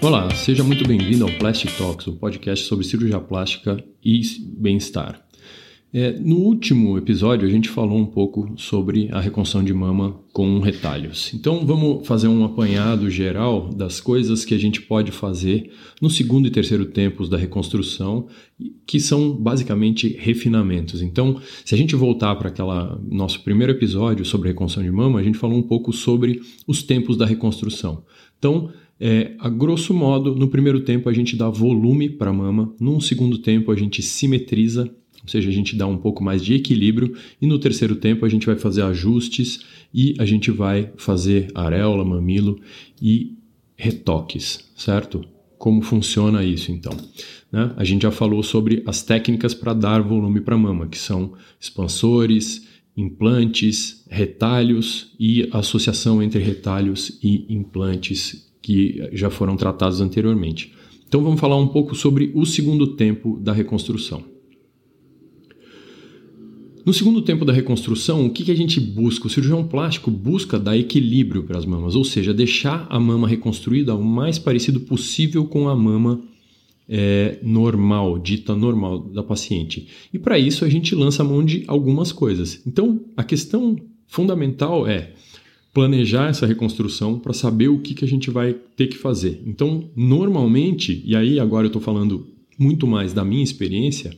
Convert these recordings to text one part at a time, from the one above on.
Olá, seja muito bem-vindo ao Plastic Talks, o um podcast sobre cirurgia plástica e bem-estar. É, no último episódio, a gente falou um pouco sobre a reconstrução de mama com retalhos. Então, vamos fazer um apanhado geral das coisas que a gente pode fazer no segundo e terceiro tempos da reconstrução, que são basicamente refinamentos. Então, se a gente voltar para aquela nosso primeiro episódio sobre reconstrução de mama, a gente falou um pouco sobre os tempos da reconstrução. Então, é, a grosso modo, no primeiro tempo a gente dá volume para a mama, num segundo tempo a gente simetriza, ou seja, a gente dá um pouco mais de equilíbrio, e no terceiro tempo a gente vai fazer ajustes e a gente vai fazer areola, mamilo e retoques, certo? Como funciona isso então? Né? A gente já falou sobre as técnicas para dar volume para a mama, que são expansores, implantes, retalhos e associação entre retalhos e implantes que já foram tratados anteriormente. Então vamos falar um pouco sobre o segundo tempo da reconstrução. No segundo tempo da reconstrução, o que, a gente busca? O cirurgião plástico busca dar equilíbrio para as mamas, ou seja, deixar a mama reconstruída o mais parecido possível com a mama é, normal, dita normal da paciente. E para isso a gente lança a mão de algumas coisas. Então a questão fundamental é planejar essa reconstrução para saber o que a gente vai ter que fazer. Então, normalmente, e aí agora eu estou falando muito mais da minha experiência,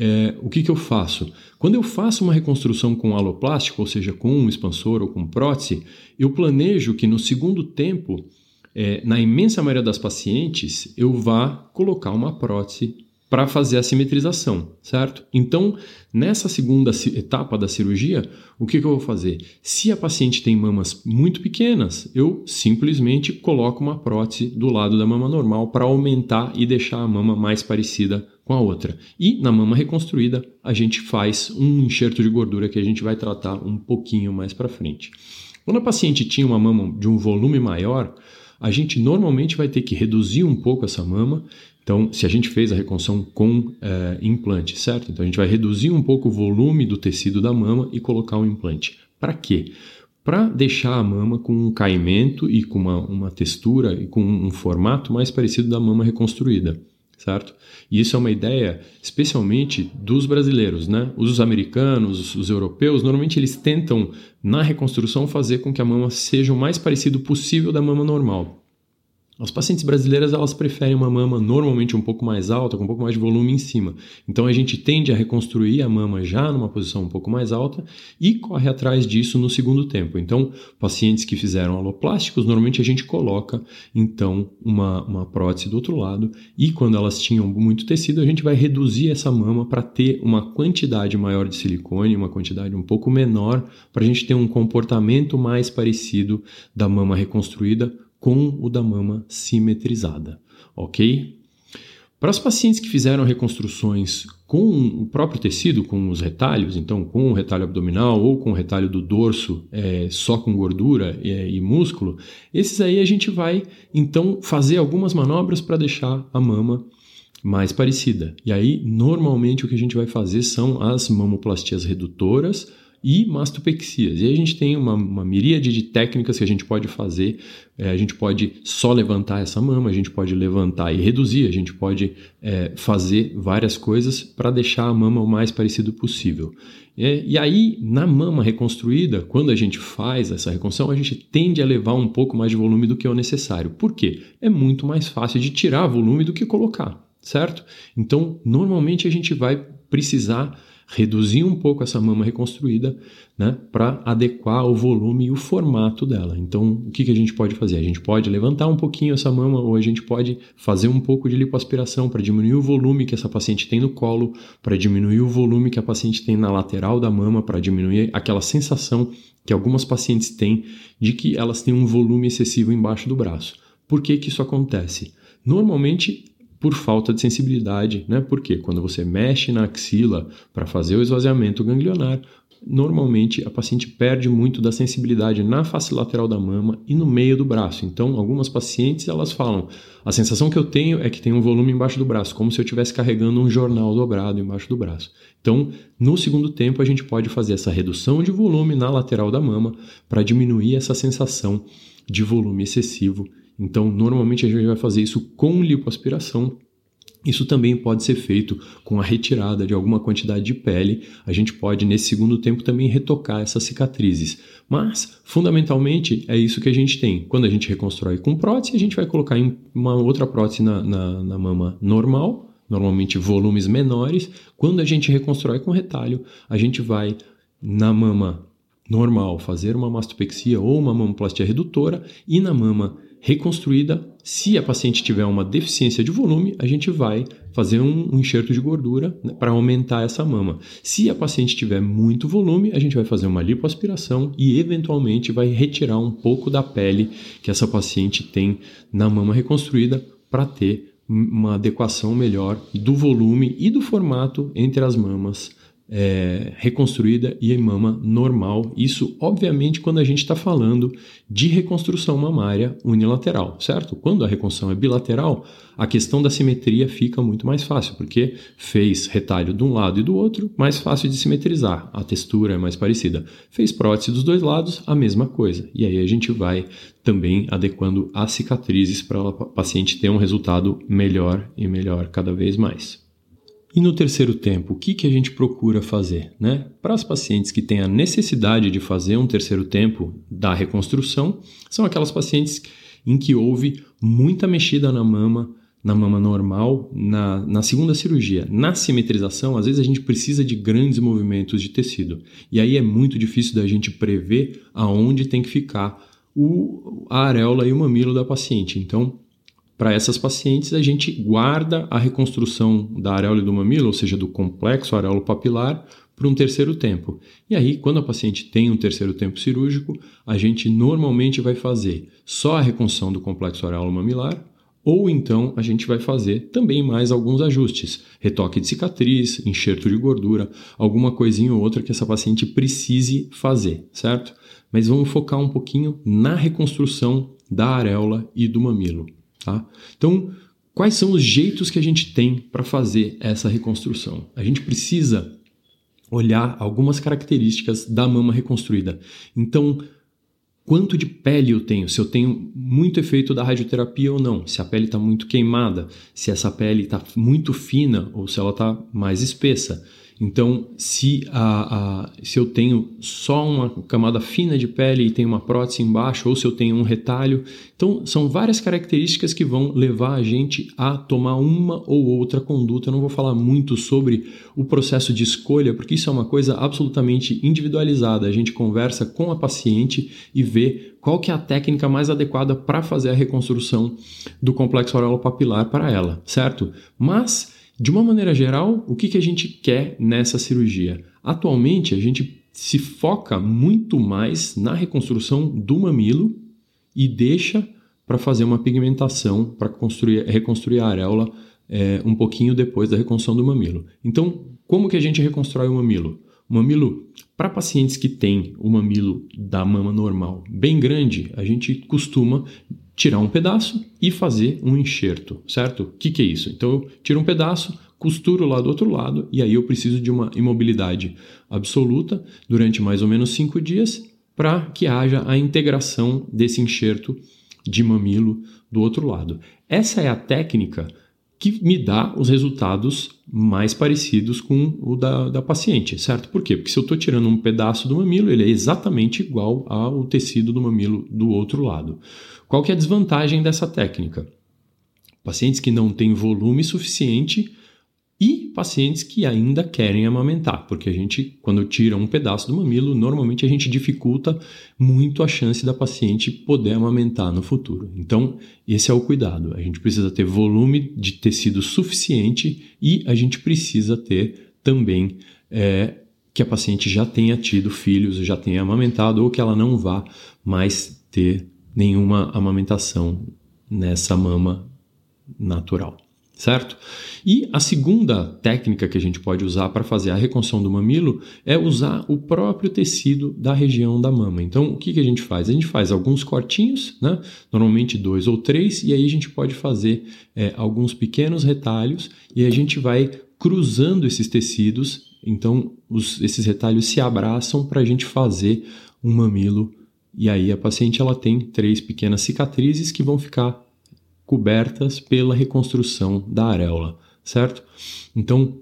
é, o que, que eu faço? Quando eu faço uma reconstrução com aloplástico, ou seja, com um expansor ou com prótese, eu planejo que no segundo tempo, é, na imensa maioria das pacientes, eu vá colocar uma prótese para fazer a simetrização, certo? Então, nessa segunda etapa da cirurgia, o que, que, eu vou fazer? Se a paciente tem mamas muito pequenas, eu simplesmente coloco uma prótese do lado da mama normal para aumentar e deixar a mama mais parecida com a outra. E na mama reconstruída, a gente faz um enxerto de gordura que a gente vai tratar um pouquinho mais para frente. Quando a paciente tinha uma mama de um volume maior, a gente normalmente vai ter que reduzir um pouco essa mama então, se a gente fez a reconstrução com é, implante, certo? Então, a gente vai reduzir um pouco o volume do tecido da mama e colocar um implante. Para quê? Para deixar a mama com um caimento e com uma, uma textura e com um formato mais parecido da mama reconstruída, certo? E isso é uma ideia especialmente dos brasileiros, né? Os americanos, os, os europeus, normalmente eles tentam na reconstrução fazer com que a mama seja o mais parecido possível da mama normal. As pacientes brasileiras elas preferem uma mama normalmente um pouco mais alta, com um pouco mais de volume em cima. Então a gente tende a reconstruir a mama já numa posição um pouco mais alta e corre atrás disso no segundo tempo. Então, pacientes que fizeram aloplásticos, normalmente a gente coloca então uma, uma prótese do outro lado e quando elas tinham muito tecido, a gente vai reduzir essa mama para ter uma quantidade maior de silicone, uma quantidade um pouco menor, para a gente ter um comportamento mais parecido da mama reconstruída com o da mama simetrizada, ok? Para os pacientes que fizeram reconstruções com o próprio tecido, com os retalhos, então com o retalho abdominal ou com o retalho do dorso é, só com gordura é, e músculo, esses aí a gente vai então fazer algumas manobras para deixar a mama mais parecida. E aí, normalmente, o que a gente vai fazer são as mamoplastias redutoras e mastopexias. E aí a gente tem uma, uma miríade de técnicas que a gente pode fazer. É, a gente pode só levantar essa mama, a gente pode levantar e reduzir, a gente pode é, fazer várias coisas para deixar a mama o mais parecido possível. É, e aí, na mama reconstruída, quando a gente faz essa reconstrução, a gente tende a levar um pouco mais de volume do que é o necessário. Por quê? É muito mais fácil de tirar volume do que colocar, certo? Então, normalmente a gente vai precisar reduzir um pouco essa mama reconstruída, né, para adequar o volume e o formato dela. Então, o que, que a gente pode fazer? A gente pode levantar um pouquinho essa mama ou a gente pode fazer um pouco de lipoaspiração para diminuir o volume que essa paciente tem no colo, para diminuir o volume que a paciente tem na lateral da mama, para diminuir aquela sensação que algumas pacientes têm de que elas têm um volume excessivo embaixo do braço. Por que, que isso acontece? Normalmente por falta de sensibilidade, né? Porque quando você mexe na axila para fazer o esvaziamento ganglionar, normalmente a paciente perde muito da sensibilidade na face lateral da mama e no meio do braço. Então, algumas pacientes elas falam: a sensação que eu tenho é que tem um volume embaixo do braço, como se eu estivesse carregando um jornal dobrado embaixo do braço. Então, no segundo tempo, a gente pode fazer essa redução de volume na lateral da mama para diminuir essa sensação de volume excessivo. Então, normalmente a gente vai fazer isso com lipoaspiração isso também pode ser feito com a retirada de alguma quantidade de pele. A gente pode, nesse segundo tempo, também retocar essas cicatrizes. Mas, fundamentalmente, é isso que a gente tem. Quando a gente reconstrói com prótese, a gente vai colocar uma outra prótese na, na, na mama normal, normalmente volumes menores. Quando a gente reconstrói com retalho, a gente vai na mama normal fazer uma mastopexia ou uma mamoplastia redutora e na mama reconstruída. Se a paciente tiver uma deficiência de volume, a gente vai fazer um, um enxerto de gordura né, para aumentar essa mama. Se a paciente tiver muito volume, a gente vai fazer uma lipoaspiração e eventualmente vai retirar um pouco da pele que essa paciente tem na mama reconstruída para ter uma adequação melhor do volume e do formato entre as mamas é, reconstruída e mama normal. Isso, obviamente, quando a gente está falando de reconstrução mamária unilateral, certo? Quando a reconstrução é bilateral, a questão da simetria fica muito mais fácil, porque fez retalho de um lado e do outro, mais fácil de simetrizar, a textura é mais parecida. Fez prótese dos dois lados, a mesma coisa. E aí a gente vai também adequando as cicatrizes para o paciente ter um resultado melhor e melhor cada vez mais. E no terceiro tempo, o que, que a gente procura fazer? Né? Para as pacientes que têm a necessidade de fazer um terceiro tempo da reconstrução, são aquelas pacientes em que houve muita mexida na mama, na mama normal, na, na segunda cirurgia. Na simetrização, às vezes a gente precisa de grandes movimentos de tecido. E aí é muito difícil da gente prever aonde tem que ficar o, a areola e o mamilo da paciente. Então, para essas pacientes, a gente guarda a reconstrução da areola do mamilo, ou seja, do complexo areolo papilar, para um terceiro tempo. E aí, quando a paciente tem um terceiro tempo cirúrgico, a gente normalmente vai fazer só a reconstrução do complexo areolo mamilar, ou então a gente vai fazer também mais alguns ajustes, retoque de cicatriz, enxerto de gordura, alguma coisinha ou outra que essa paciente precise fazer, certo? Mas vamos focar um pouquinho na reconstrução da areola e do mamilo. Tá? Então, quais são os jeitos que a gente tem para fazer essa reconstrução? A gente precisa olhar algumas características da mama reconstruída. Então, quanto de pele eu tenho, se eu tenho muito efeito da radioterapia ou não, se a pele está muito queimada, se essa pele está muito fina ou se ela está mais espessa. Então, se, a, a, se eu tenho só uma camada fina de pele e tenho uma prótese embaixo, ou se eu tenho um retalho, então são várias características que vão levar a gente a tomar uma ou outra conduta. Eu não vou falar muito sobre o processo de escolha, porque isso é uma coisa absolutamente individualizada. A gente conversa com a paciente e vê qual que é a técnica mais adequada para fazer a reconstrução do complexo aureolo-papilar para ela, certo? Mas de uma maneira geral, o que, que a gente quer nessa cirurgia? Atualmente, a gente se foca muito mais na reconstrução do mamilo e deixa para fazer uma pigmentação para reconstruir a areola é, um pouquinho depois da reconstrução do mamilo. Então, como que a gente reconstrói o mamilo? O mamilo, para pacientes que têm o mamilo da mama normal bem grande, a gente costuma tirar um pedaço e fazer um enxerto, certo? O que, que é isso? Então eu tiro um pedaço, costuro lá do outro lado e aí eu preciso de uma imobilidade absoluta durante mais ou menos cinco dias para que haja a integração desse enxerto de mamilo do outro lado. Essa é a técnica que me dá os resultados mais parecidos com o da, da paciente, certo? Por quê? Porque se eu estou tirando um pedaço do mamilo, ele é exatamente igual ao tecido do mamilo do outro lado. Qual que é a desvantagem dessa técnica? Pacientes que não têm volume suficiente e pacientes que ainda querem amamentar, porque a gente, quando tira um pedaço do mamilo, normalmente a gente dificulta muito a chance da paciente poder amamentar no futuro. Então, esse é o cuidado. A gente precisa ter volume de tecido suficiente e a gente precisa ter também é, que a paciente já tenha tido filhos, já tenha amamentado ou que ela não vá mais ter nenhuma amamentação nessa mama natural certo? E a segunda técnica que a gente pode usar para fazer a reconstrução do mamilo é usar o próprio tecido da região da mama. Então, o que, que a gente faz? A gente faz alguns cortinhos, né? normalmente dois ou três, e aí a gente pode fazer é, alguns pequenos retalhos e a gente vai cruzando esses tecidos. Então, os, esses retalhos se abraçam para a gente fazer um mamilo. E aí a paciente ela tem três pequenas cicatrizes que vão ficar cobertas pela reconstrução da areola, certo? Então,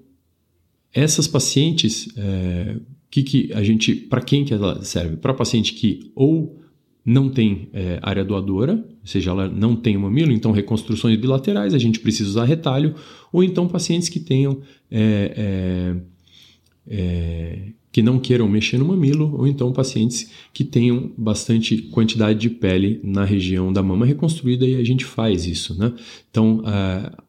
essas pacientes, é, que, que a gente, para quem que ela serve? Para paciente que ou não tem é, área doadora, ou seja, ela não tem o mamilo, então reconstruções bilaterais, a gente precisa usar retalho, ou então pacientes que tenham é, é, é que não queiram mexer no mamilo, ou então pacientes que tenham bastante quantidade de pele na região da mama reconstruída e a gente faz isso, né? Então, uh,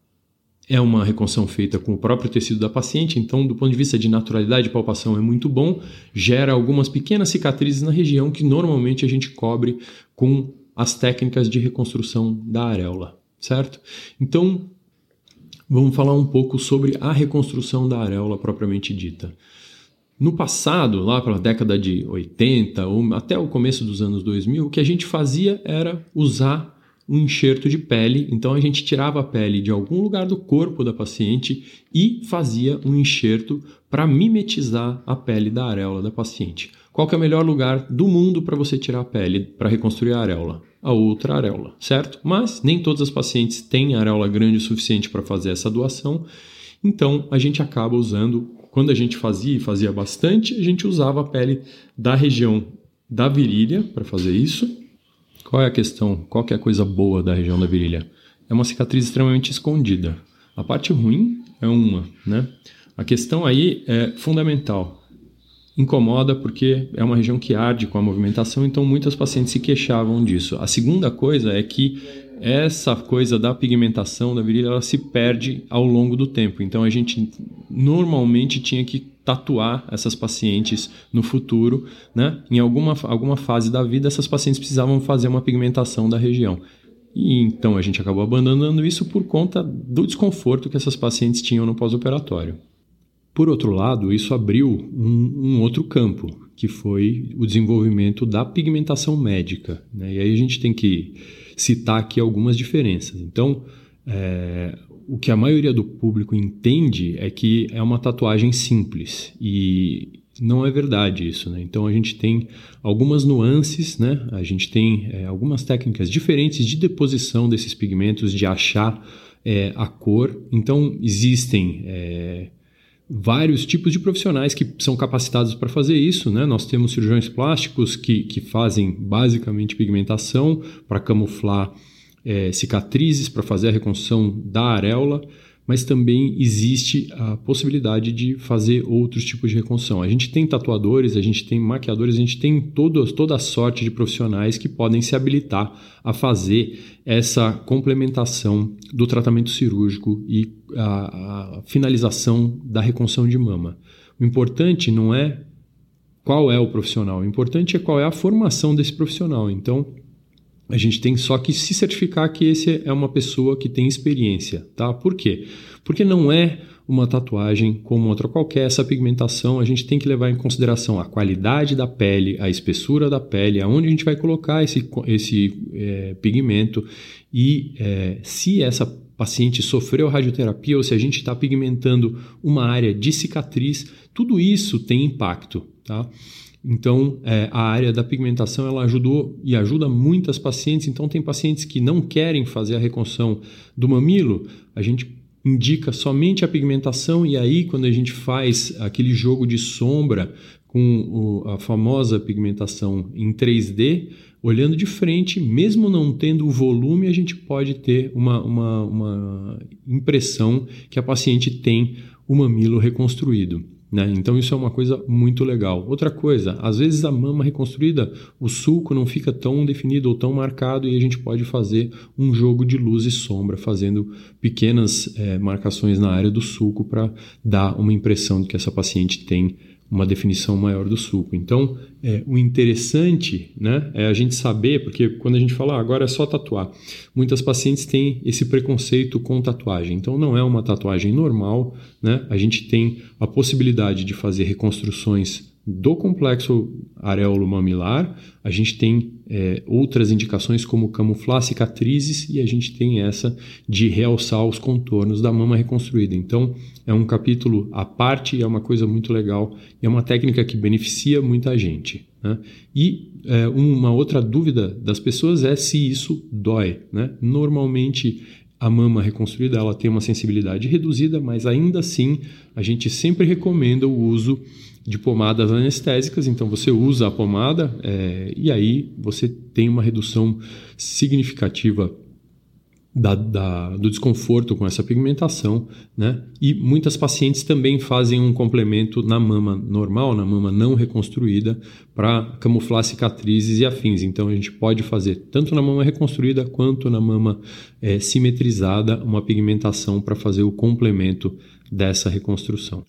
é uma reconstrução feita com o próprio tecido da paciente, então, do ponto de vista de naturalidade de palpação, é muito bom, gera algumas pequenas cicatrizes na região que normalmente a gente cobre com as técnicas de reconstrução da areola, certo? Então, vamos falar um pouco sobre a reconstrução da areola propriamente dita. No passado, lá pela década de 80 ou até o começo dos anos 2000, o que a gente fazia era usar um enxerto de pele. Então a gente tirava a pele de algum lugar do corpo da paciente e fazia um enxerto para mimetizar a pele da areola da paciente. Qual é o melhor lugar do mundo para você tirar a pele para reconstruir a areola? A outra areola, certo? Mas nem todas as pacientes têm areola grande o suficiente para fazer essa doação. Então a gente acaba usando quando a gente fazia e fazia bastante, a gente usava a pele da região da virilha para fazer isso. Qual é a questão? Qual que é a coisa boa da região da virilha? É uma cicatriz extremamente escondida. A parte ruim é uma, né? A questão aí é fundamental. Incomoda porque é uma região que arde com a movimentação, então muitas pacientes se queixavam disso. A segunda coisa é que essa coisa da pigmentação da virilha ela se perde ao longo do tempo. Então a gente normalmente tinha que tatuar essas pacientes no futuro, né? Em alguma, alguma fase da vida, essas pacientes precisavam fazer uma pigmentação da região. E então a gente acabou abandonando isso por conta do desconforto que essas pacientes tinham no pós-operatório. Por outro lado, isso abriu um, um, outro campo, que foi o desenvolvimento da pigmentação médica. Né? E aí a gente tem que citar aqui algumas diferenças. Então, é, o que a maioria do público entende é que é uma tatuagem simples e não é verdade isso, né? Então a gente tem algumas nuances, né? A gente tem é, algumas técnicas diferentes de deposição desses pigmentos, de achar é, a cor. Então existem é, vários tipos de profissionais que são capacitados para fazer isso. Né? Nós temos cirurgiões plásticos que, que fazem basicamente pigmentação para camuflar é, cicatrizes, para fazer a reconstrução da areola mas também existe a possibilidade de fazer outros tipos de reconstrução. A gente tem tatuadores, a gente tem maquiadores, a gente tem todo, toda a sorte de profissionais que podem se habilitar a fazer essa complementação do tratamento cirúrgico e a, a finalização da reconstrução de mama. O importante não é qual é o profissional, o importante é qual é a formação desse profissional. Então, a gente tem só que se certificar que esse é uma pessoa que tem experiência, tá? Por quê? Porque não é uma tatuagem como outra qualquer, essa pigmentação a gente tem que levar em consideração a qualidade da pele, a espessura da pele, aonde a gente vai colocar esse, esse é, pigmento e é, se essa paciente sofreu radioterapia ou se a gente está pigmentando uma área de cicatriz, tudo isso tem impacto, tá? Então, é, a área da pigmentação ela ajudou e ajuda muitas pacientes. Então, tem pacientes que não querem fazer a reconstrução do mamilo, a gente indica somente a pigmentação e aí quando a gente faz aquele jogo de sombra com o, a famosa pigmentação em 3D, olhando de frente, mesmo não tendo o volume, a gente pode ter uma, uma, uma impressão que a paciente tem o mamilo reconstruído. Né? Então isso é uma coisa muito legal. Outra coisa, às vezes a mama reconstruída, o sulco não fica tão definido ou tão marcado e a gente pode fazer um jogo de luz e sombra, fazendo pequenas é, marcações na área do sulco para dar uma impressão de que essa paciente tem uma definição maior do sulco. Então, é, o interessante né, é a gente saber, porque quando a gente fala ah, agora é só tatuar, muitas pacientes têm esse preconceito com tatuagem. Então, não é uma tatuagem normal. Né? A gente tem a possibilidade de fazer reconstruções do complexo areolo mamilar, a gente tem é, outras indicações como camuflar cicatrizes e a gente tem essa de realçar os contornos da mama reconstruída. Então, é um capítulo à parte, é uma coisa muito legal e é uma técnica que beneficia muita gente. Né? E é, uma outra dúvida das pessoas é se isso dói. Né? Normalmente, a mama reconstruída ela tem uma sensibilidade reduzida, mas ainda assim a gente sempre recomenda o uso de pomadas anestésicas, então você usa a pomada é, e aí você tem uma redução significativa da, da, do desconforto com essa pigmentação, né? E muitas pacientes também fazem um complemento na mama normal, na mama não reconstruída, para camuflar cicatrizes e afins. Então a gente pode fazer tanto na mama reconstruída quanto na mama é, simetrizada uma pigmentação para fazer o complemento dessa reconstrução.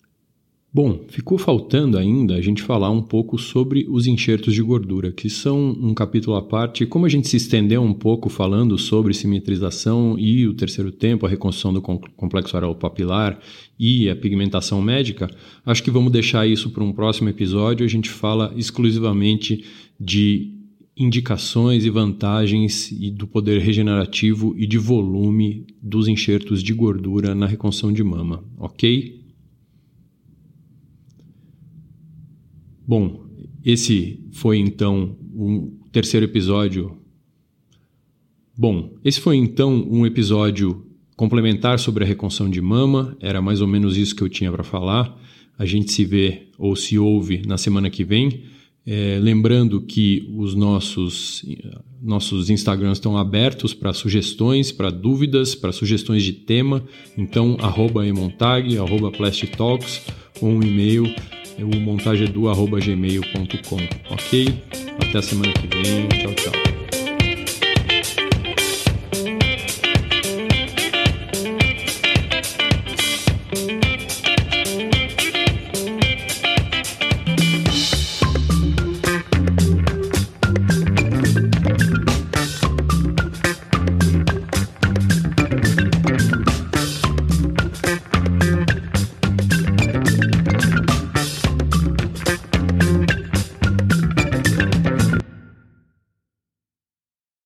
Bom, ficou faltando ainda a gente falar um pouco sobre os enxertos de gordura, que são um capítulo à parte. Como a gente se estendeu um pouco falando sobre simetrização e o terceiro tempo, a reconstrução do complexo areolo papilar e a pigmentação médica, acho que vamos deixar isso para um próximo episódio. A gente fala exclusivamente de indicações e vantagens e do poder regenerativo e de volume dos enxertos de gordura na reconstrução de mama, ok? Bom, esse foi então o terceiro episódio. Bom, esse foi então um episódio complementar sobre a reconstrução de mama. Era mais ou menos isso que eu tinha para falar. A gente se vê ou se ouve na semana que vem. É, lembrando que os nossos, nossos Instagrams estão abertos para sugestões, para dúvidas, para sugestões de tema. Então, arroba emontag, arroba ou um e-mail o montagedu.gmail.com, ok? Até a semana que vem. Tchau, tchau.